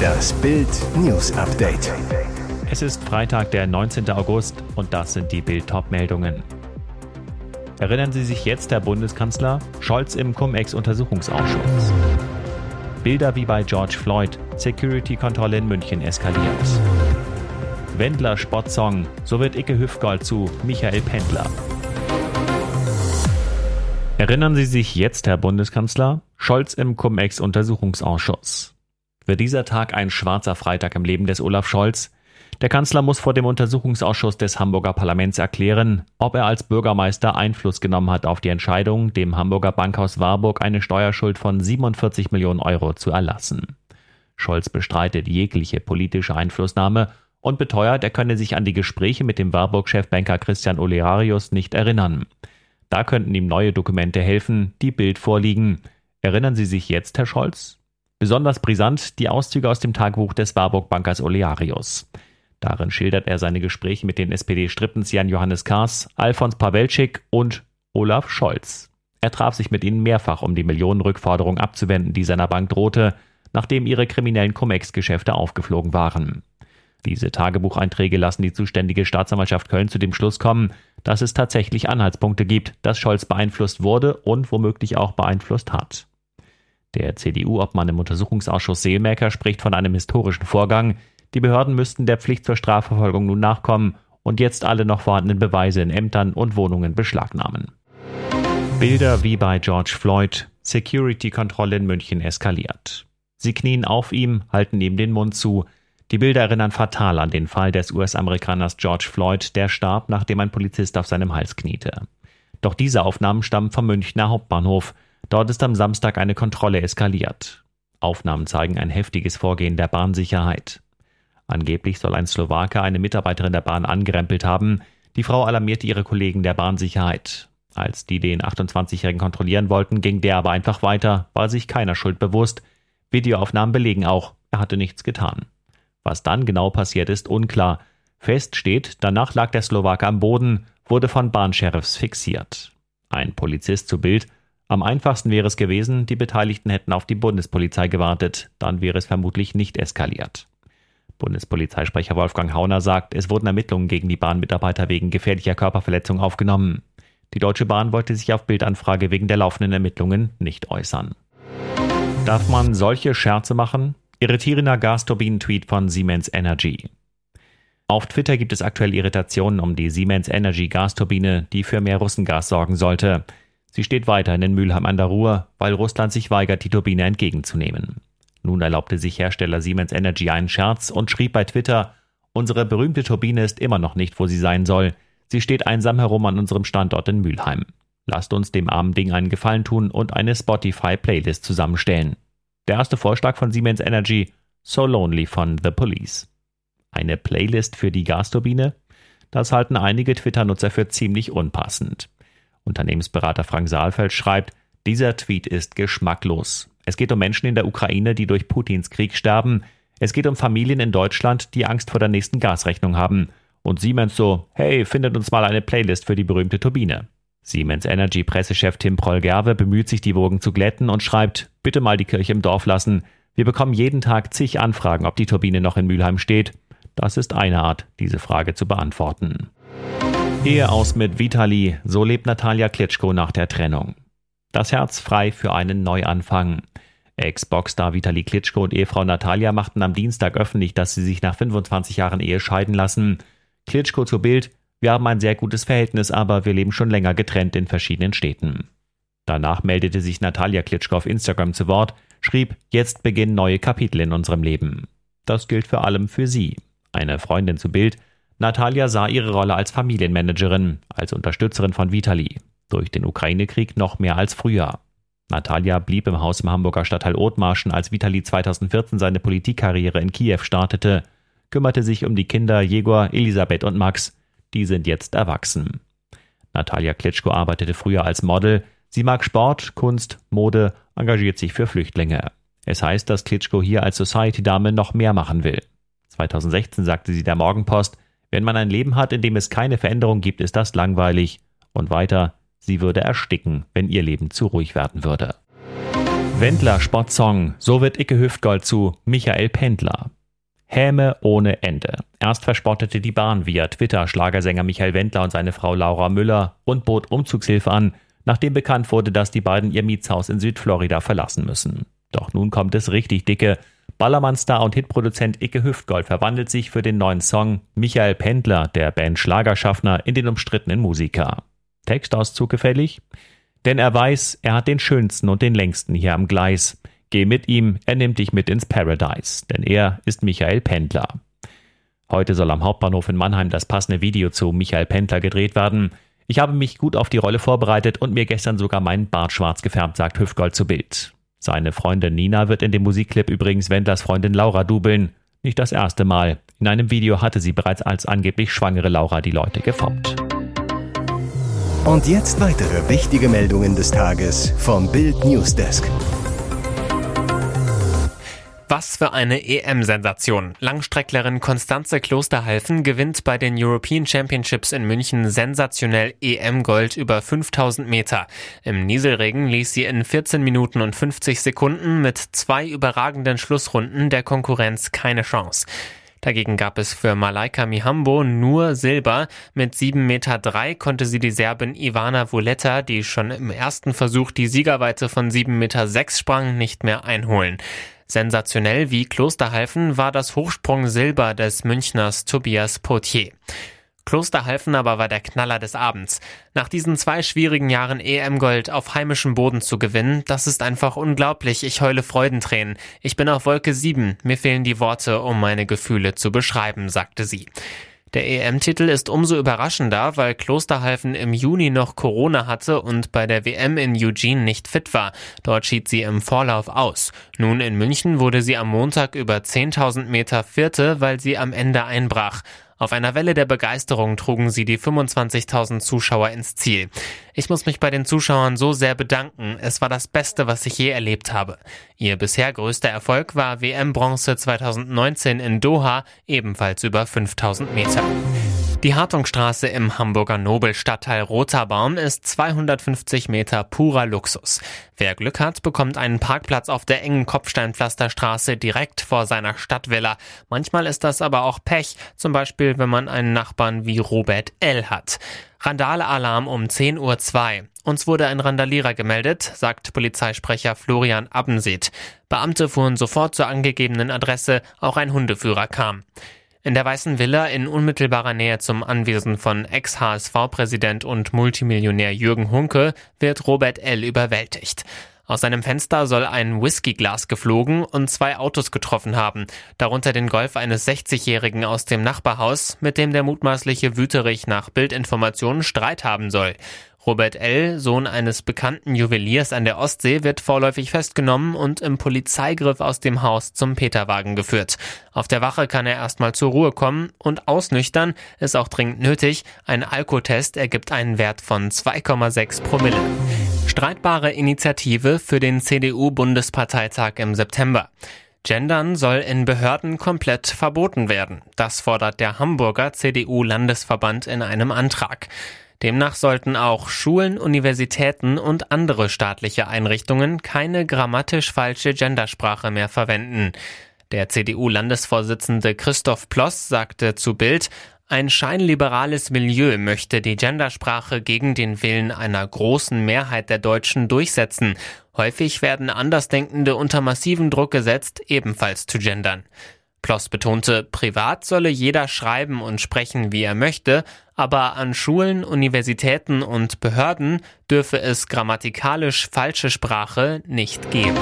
Das Bild News Update. Es ist Freitag, der 19. August und das sind die Bild meldungen Erinnern Sie sich jetzt, Herr Bundeskanzler? Scholz im Cum-Ex-Untersuchungsausschuss. Bilder wie bei George Floyd. Security-Kontrolle in München eskaliert. Wendler Sportsong. So wird Icke Hüfgold zu Michael Pendler. Erinnern Sie sich jetzt, Herr Bundeskanzler? Scholz im Cum-Ex-Untersuchungsausschuss. Wird dieser Tag ein schwarzer Freitag im Leben des Olaf Scholz? Der Kanzler muss vor dem Untersuchungsausschuss des Hamburger Parlaments erklären, ob er als Bürgermeister Einfluss genommen hat auf die Entscheidung, dem Hamburger Bankhaus Warburg eine Steuerschuld von 47 Millionen Euro zu erlassen. Scholz bestreitet jegliche politische Einflussnahme und beteuert, er könne sich an die Gespräche mit dem Warburg-Chefbanker Christian Olearius nicht erinnern. Da könnten ihm neue Dokumente helfen, die Bild vorliegen. Erinnern Sie sich jetzt, Herr Scholz? Besonders brisant die Auszüge aus dem Tagebuch des Warburg-Bankers Olearius. Darin schildert er seine Gespräche mit den SPD-Strippens Jan Johannes Kahrs, Alfons Pawelczyk und Olaf Scholz. Er traf sich mit ihnen mehrfach, um die Millionenrückforderung abzuwenden, die seiner Bank drohte, nachdem ihre kriminellen Cum-Ex-Geschäfte aufgeflogen waren. Diese Tagebucheinträge lassen die zuständige Staatsanwaltschaft Köln zu dem Schluss kommen, dass es tatsächlich Anhaltspunkte gibt, dass Scholz beeinflusst wurde und womöglich auch beeinflusst hat. Der CDU-Obmann im Untersuchungsausschuss Seelmäker spricht von einem historischen Vorgang. Die Behörden müssten der Pflicht zur Strafverfolgung nun nachkommen und jetzt alle noch vorhandenen Beweise in Ämtern und Wohnungen beschlagnahmen. Bilder wie bei George Floyd, Security-Kontrolle in München eskaliert. Sie knien auf ihm, halten ihm den Mund zu, die Bilder erinnern fatal an den Fall des US-Amerikaners George Floyd, der starb, nachdem ein Polizist auf seinem Hals kniete. Doch diese Aufnahmen stammen vom Münchner Hauptbahnhof. Dort ist am Samstag eine Kontrolle eskaliert. Aufnahmen zeigen ein heftiges Vorgehen der Bahnsicherheit. Angeblich soll ein Slowake eine Mitarbeiterin der Bahn angerempelt haben. Die Frau alarmierte ihre Kollegen der Bahnsicherheit. Als die den 28-Jährigen kontrollieren wollten, ging der aber einfach weiter, war sich keiner Schuld bewusst. Videoaufnahmen belegen auch, er hatte nichts getan. Was dann genau passiert ist, unklar. Fest steht, danach lag der Slowake am Boden, wurde von Bahnsheriffs fixiert. Ein Polizist zu Bild. Am einfachsten wäre es gewesen, die Beteiligten hätten auf die Bundespolizei gewartet, dann wäre es vermutlich nicht eskaliert. Bundespolizeisprecher Wolfgang Hauner sagt, es wurden Ermittlungen gegen die Bahnmitarbeiter wegen gefährlicher Körperverletzung aufgenommen. Die Deutsche Bahn wollte sich auf Bildanfrage wegen der laufenden Ermittlungen nicht äußern. Darf man solche Scherze machen? Irritierender Gasturbinen-Tweet von Siemens Energy. Auf Twitter gibt es aktuell Irritationen um die Siemens Energy Gasturbine, die für mehr Russengas sorgen sollte. Sie steht weiterhin in Mülheim an der Ruhr, weil Russland sich weigert, die Turbine entgegenzunehmen. Nun erlaubte sich Hersteller Siemens Energy einen Scherz und schrieb bei Twitter, unsere berühmte Turbine ist immer noch nicht, wo sie sein soll. Sie steht einsam herum an unserem Standort in Mülheim. Lasst uns dem armen Ding einen Gefallen tun und eine Spotify-Playlist zusammenstellen. Der erste Vorschlag von Siemens Energy, So Lonely von The Police. Eine Playlist für die Gasturbine? Das halten einige Twitter-Nutzer für ziemlich unpassend. Unternehmensberater Frank Saalfeld schreibt, dieser Tweet ist geschmacklos. Es geht um Menschen in der Ukraine, die durch Putins Krieg sterben. Es geht um Familien in Deutschland, die Angst vor der nächsten Gasrechnung haben. Und Siemens so, hey, findet uns mal eine Playlist für die berühmte Turbine. Siemens Energy Pressechef Tim Proll-Gerwe bemüht sich, die Wogen zu glätten und schreibt, bitte mal die Kirche im Dorf lassen. Wir bekommen jeden Tag zig Anfragen, ob die Turbine noch in Mülheim steht. Das ist eine Art, diese Frage zu beantworten. Ehe aus mit Vitali, so lebt Natalia Klitschko nach der Trennung. Das Herz frei für einen Neuanfang. Ex-Boxstar Vitali Klitschko und Ehefrau Natalia machten am Dienstag öffentlich, dass sie sich nach 25 Jahren Ehe scheiden lassen. Klitschko zu Bild, wir haben ein sehr gutes Verhältnis, aber wir leben schon länger getrennt in verschiedenen Städten. Danach meldete sich Natalia Klitschko auf Instagram zu Wort, schrieb, jetzt beginnen neue Kapitel in unserem Leben. Das gilt vor allem für sie. Eine Freundin zu Bild, Natalia sah ihre Rolle als Familienmanagerin, als Unterstützerin von Vitali. Durch den Ukraine-Krieg noch mehr als früher. Natalia blieb im Haus im Hamburger Stadtteil Othmarschen, als Vitali 2014 seine Politikkarriere in Kiew startete, kümmerte sich um die Kinder Jegor, Elisabeth und Max, die sind jetzt erwachsen. Natalia Klitschko arbeitete früher als Model. Sie mag Sport, Kunst, Mode, engagiert sich für Flüchtlinge. Es heißt, dass Klitschko hier als Society-Dame noch mehr machen will. 2016 sagte sie der Morgenpost, wenn man ein Leben hat, in dem es keine Veränderung gibt, ist das langweilig. Und weiter, sie würde ersticken, wenn ihr Leben zu ruhig werden würde. Wendler Sportsong, so wird Icke Hüftgold zu Michael Pendler. Häme ohne Ende. Erst verspottete die Bahn via Twitter Schlagersänger Michael Wendler und seine Frau Laura Müller und bot Umzugshilfe an, nachdem bekannt wurde, dass die beiden ihr Mietshaus in Südflorida verlassen müssen. Doch nun kommt es richtig dicke. Ballermann-Star und Hitproduzent Icke Hüftgold verwandelt sich für den neuen Song Michael Pendler, der Band Schlagerschaffner, in den umstrittenen Musiker. Textauszug gefällig? Denn er weiß, er hat den schönsten und den längsten hier am Gleis. Geh mit ihm, er nimmt dich mit ins Paradise, denn er ist Michael Pendler. Heute soll am Hauptbahnhof in Mannheim das passende Video zu Michael Pendler gedreht werden. Ich habe mich gut auf die Rolle vorbereitet und mir gestern sogar meinen Bart schwarz gefärbt, sagt Hüftgold zu Bild. Seine Freundin Nina wird in dem Musikclip übrigens Wendlers Freundin Laura dubeln. Nicht das erste Mal. In einem Video hatte sie bereits als angeblich schwangere Laura die Leute gefoppt. Und jetzt weitere wichtige Meldungen des Tages vom Bild Newsdesk. Was für eine EM-Sensation. Langstrecklerin Konstanze Klosterhalfen gewinnt bei den European Championships in München sensationell EM-Gold über 5000 Meter. Im Nieselregen ließ sie in 14 Minuten und 50 Sekunden mit zwei überragenden Schlussrunden der Konkurrenz keine Chance. Dagegen gab es für Malaika Mihambo nur Silber. Mit 7,3 Meter konnte sie die Serbin Ivana Vuleta, die schon im ersten Versuch die Siegerweite von 7,6 Meter sprang, nicht mehr einholen. Sensationell wie Klosterhalfen war das Hochsprung Silber des Münchners Tobias Potier. Klosterhalfen aber war der Knaller des Abends. Nach diesen zwei schwierigen Jahren EM-Gold auf heimischem Boden zu gewinnen, das ist einfach unglaublich. Ich heule Freudentränen. Ich bin auf Wolke 7. Mir fehlen die Worte, um meine Gefühle zu beschreiben, sagte sie. Der EM-Titel ist umso überraschender, weil Klosterhalfen im Juni noch Corona hatte und bei der WM in Eugene nicht fit war. Dort schied sie im Vorlauf aus. Nun in München wurde sie am Montag über 10.000 Meter Vierte, weil sie am Ende einbrach. Auf einer Welle der Begeisterung trugen sie die 25.000 Zuschauer ins Ziel. Ich muss mich bei den Zuschauern so sehr bedanken. Es war das Beste, was ich je erlebt habe. Ihr bisher größter Erfolg war WM-Bronze 2019 in Doha, ebenfalls über 5000 Meter. Die Hartungstraße im Hamburger Nobelstadtteil Roterbaum ist 250 Meter purer Luxus. Wer Glück hat, bekommt einen Parkplatz auf der engen Kopfsteinpflasterstraße direkt vor seiner Stadtvilla. Manchmal ist das aber auch Pech, zum Beispiel wenn man einen Nachbarn wie Robert L. hat. Randale-Alarm um 10.02 Uhr. Uns wurde ein Randalierer gemeldet, sagt Polizeisprecher Florian Abbenseet. Beamte fuhren sofort zur angegebenen Adresse, auch ein Hundeführer kam. In der Weißen Villa in unmittelbarer Nähe zum Anwesen von Ex-HSV-Präsident und Multimillionär Jürgen Hunke wird Robert L. überwältigt. Aus seinem Fenster soll ein Whiskyglas geflogen und zwei Autos getroffen haben, darunter den Golf eines 60-Jährigen aus dem Nachbarhaus, mit dem der mutmaßliche Wüterich nach Bildinformationen Streit haben soll. Robert L., Sohn eines bekannten Juweliers an der Ostsee, wird vorläufig festgenommen und im Polizeigriff aus dem Haus zum Peterwagen geführt. Auf der Wache kann er erstmal zur Ruhe kommen und ausnüchtern ist auch dringend nötig. Ein Alkotest ergibt einen Wert von 2,6 Promille. Streitbare Initiative für den CDU-Bundesparteitag im September. Gendern soll in Behörden komplett verboten werden. Das fordert der Hamburger CDU-Landesverband in einem Antrag. Demnach sollten auch Schulen, Universitäten und andere staatliche Einrichtungen keine grammatisch falsche Gendersprache mehr verwenden. Der CDU-Landesvorsitzende Christoph Ploss sagte zu Bild, ein scheinliberales Milieu möchte die Gendersprache gegen den Willen einer großen Mehrheit der Deutschen durchsetzen. Häufig werden Andersdenkende unter massiven Druck gesetzt, ebenfalls zu gendern. Ploss betonte, privat solle jeder schreiben und sprechen, wie er möchte, aber an Schulen, Universitäten und Behörden dürfe es grammatikalisch falsche Sprache nicht geben.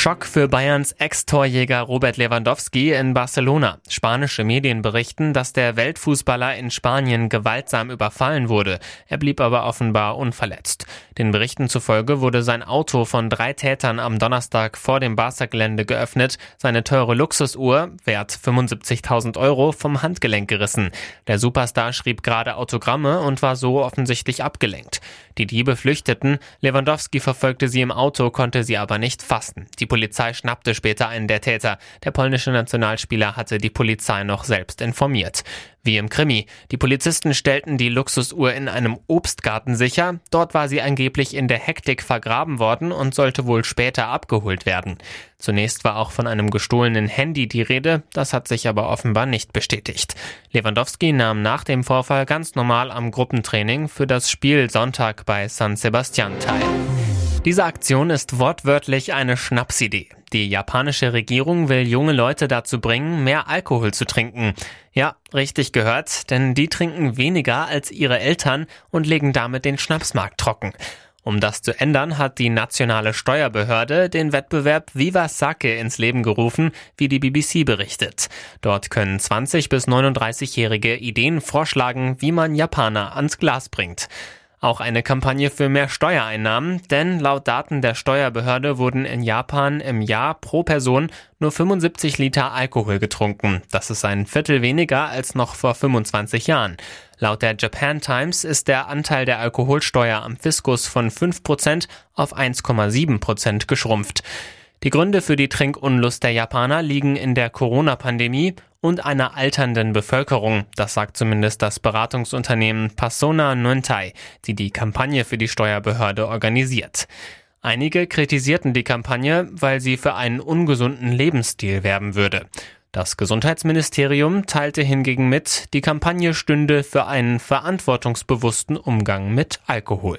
Schock für Bayerns Ex-Torjäger Robert Lewandowski in Barcelona. Spanische Medien berichten, dass der Weltfußballer in Spanien gewaltsam überfallen wurde. Er blieb aber offenbar unverletzt. Den Berichten zufolge wurde sein Auto von drei Tätern am Donnerstag vor dem Barca-Gelände geöffnet, seine teure Luxusuhr, wert 75.000 Euro, vom Handgelenk gerissen. Der Superstar schrieb gerade Autogramme und war so offensichtlich abgelenkt. Die Diebe flüchteten, Lewandowski verfolgte sie im Auto, konnte sie aber nicht fassen. Die Polizei schnappte später einen der Täter. Der polnische Nationalspieler hatte die Polizei noch selbst informiert. Wie im Krimi. Die Polizisten stellten die Luxusuhr in einem Obstgarten sicher. Dort war sie angeblich in der Hektik vergraben worden und sollte wohl später abgeholt werden. Zunächst war auch von einem gestohlenen Handy die Rede, das hat sich aber offenbar nicht bestätigt. Lewandowski nahm nach dem Vorfall ganz normal am Gruppentraining für das Spiel Sonntag bei San Sebastian teil. Diese Aktion ist wortwörtlich eine Schnapsidee. Die japanische Regierung will junge Leute dazu bringen, mehr Alkohol zu trinken. Ja, richtig gehört, denn die trinken weniger als ihre Eltern und legen damit den Schnapsmarkt trocken. Um das zu ändern, hat die nationale Steuerbehörde den Wettbewerb Viva Sake ins Leben gerufen, wie die BBC berichtet. Dort können 20 bis 39-Jährige Ideen vorschlagen, wie man Japaner ans Glas bringt. Auch eine Kampagne für mehr Steuereinnahmen, denn laut Daten der Steuerbehörde wurden in Japan im Jahr pro Person nur 75 Liter Alkohol getrunken. Das ist ein Viertel weniger als noch vor 25 Jahren. Laut der Japan Times ist der Anteil der Alkoholsteuer am Fiskus von 5% auf 1,7% geschrumpft. Die Gründe für die Trinkunlust der Japaner liegen in der Corona-Pandemie und einer alternden Bevölkerung. Das sagt zumindest das Beratungsunternehmen Persona Nontai, die die Kampagne für die Steuerbehörde organisiert. Einige kritisierten die Kampagne, weil sie für einen ungesunden Lebensstil werben würde. Das Gesundheitsministerium teilte hingegen mit, die Kampagne stünde für einen verantwortungsbewussten Umgang mit Alkohol.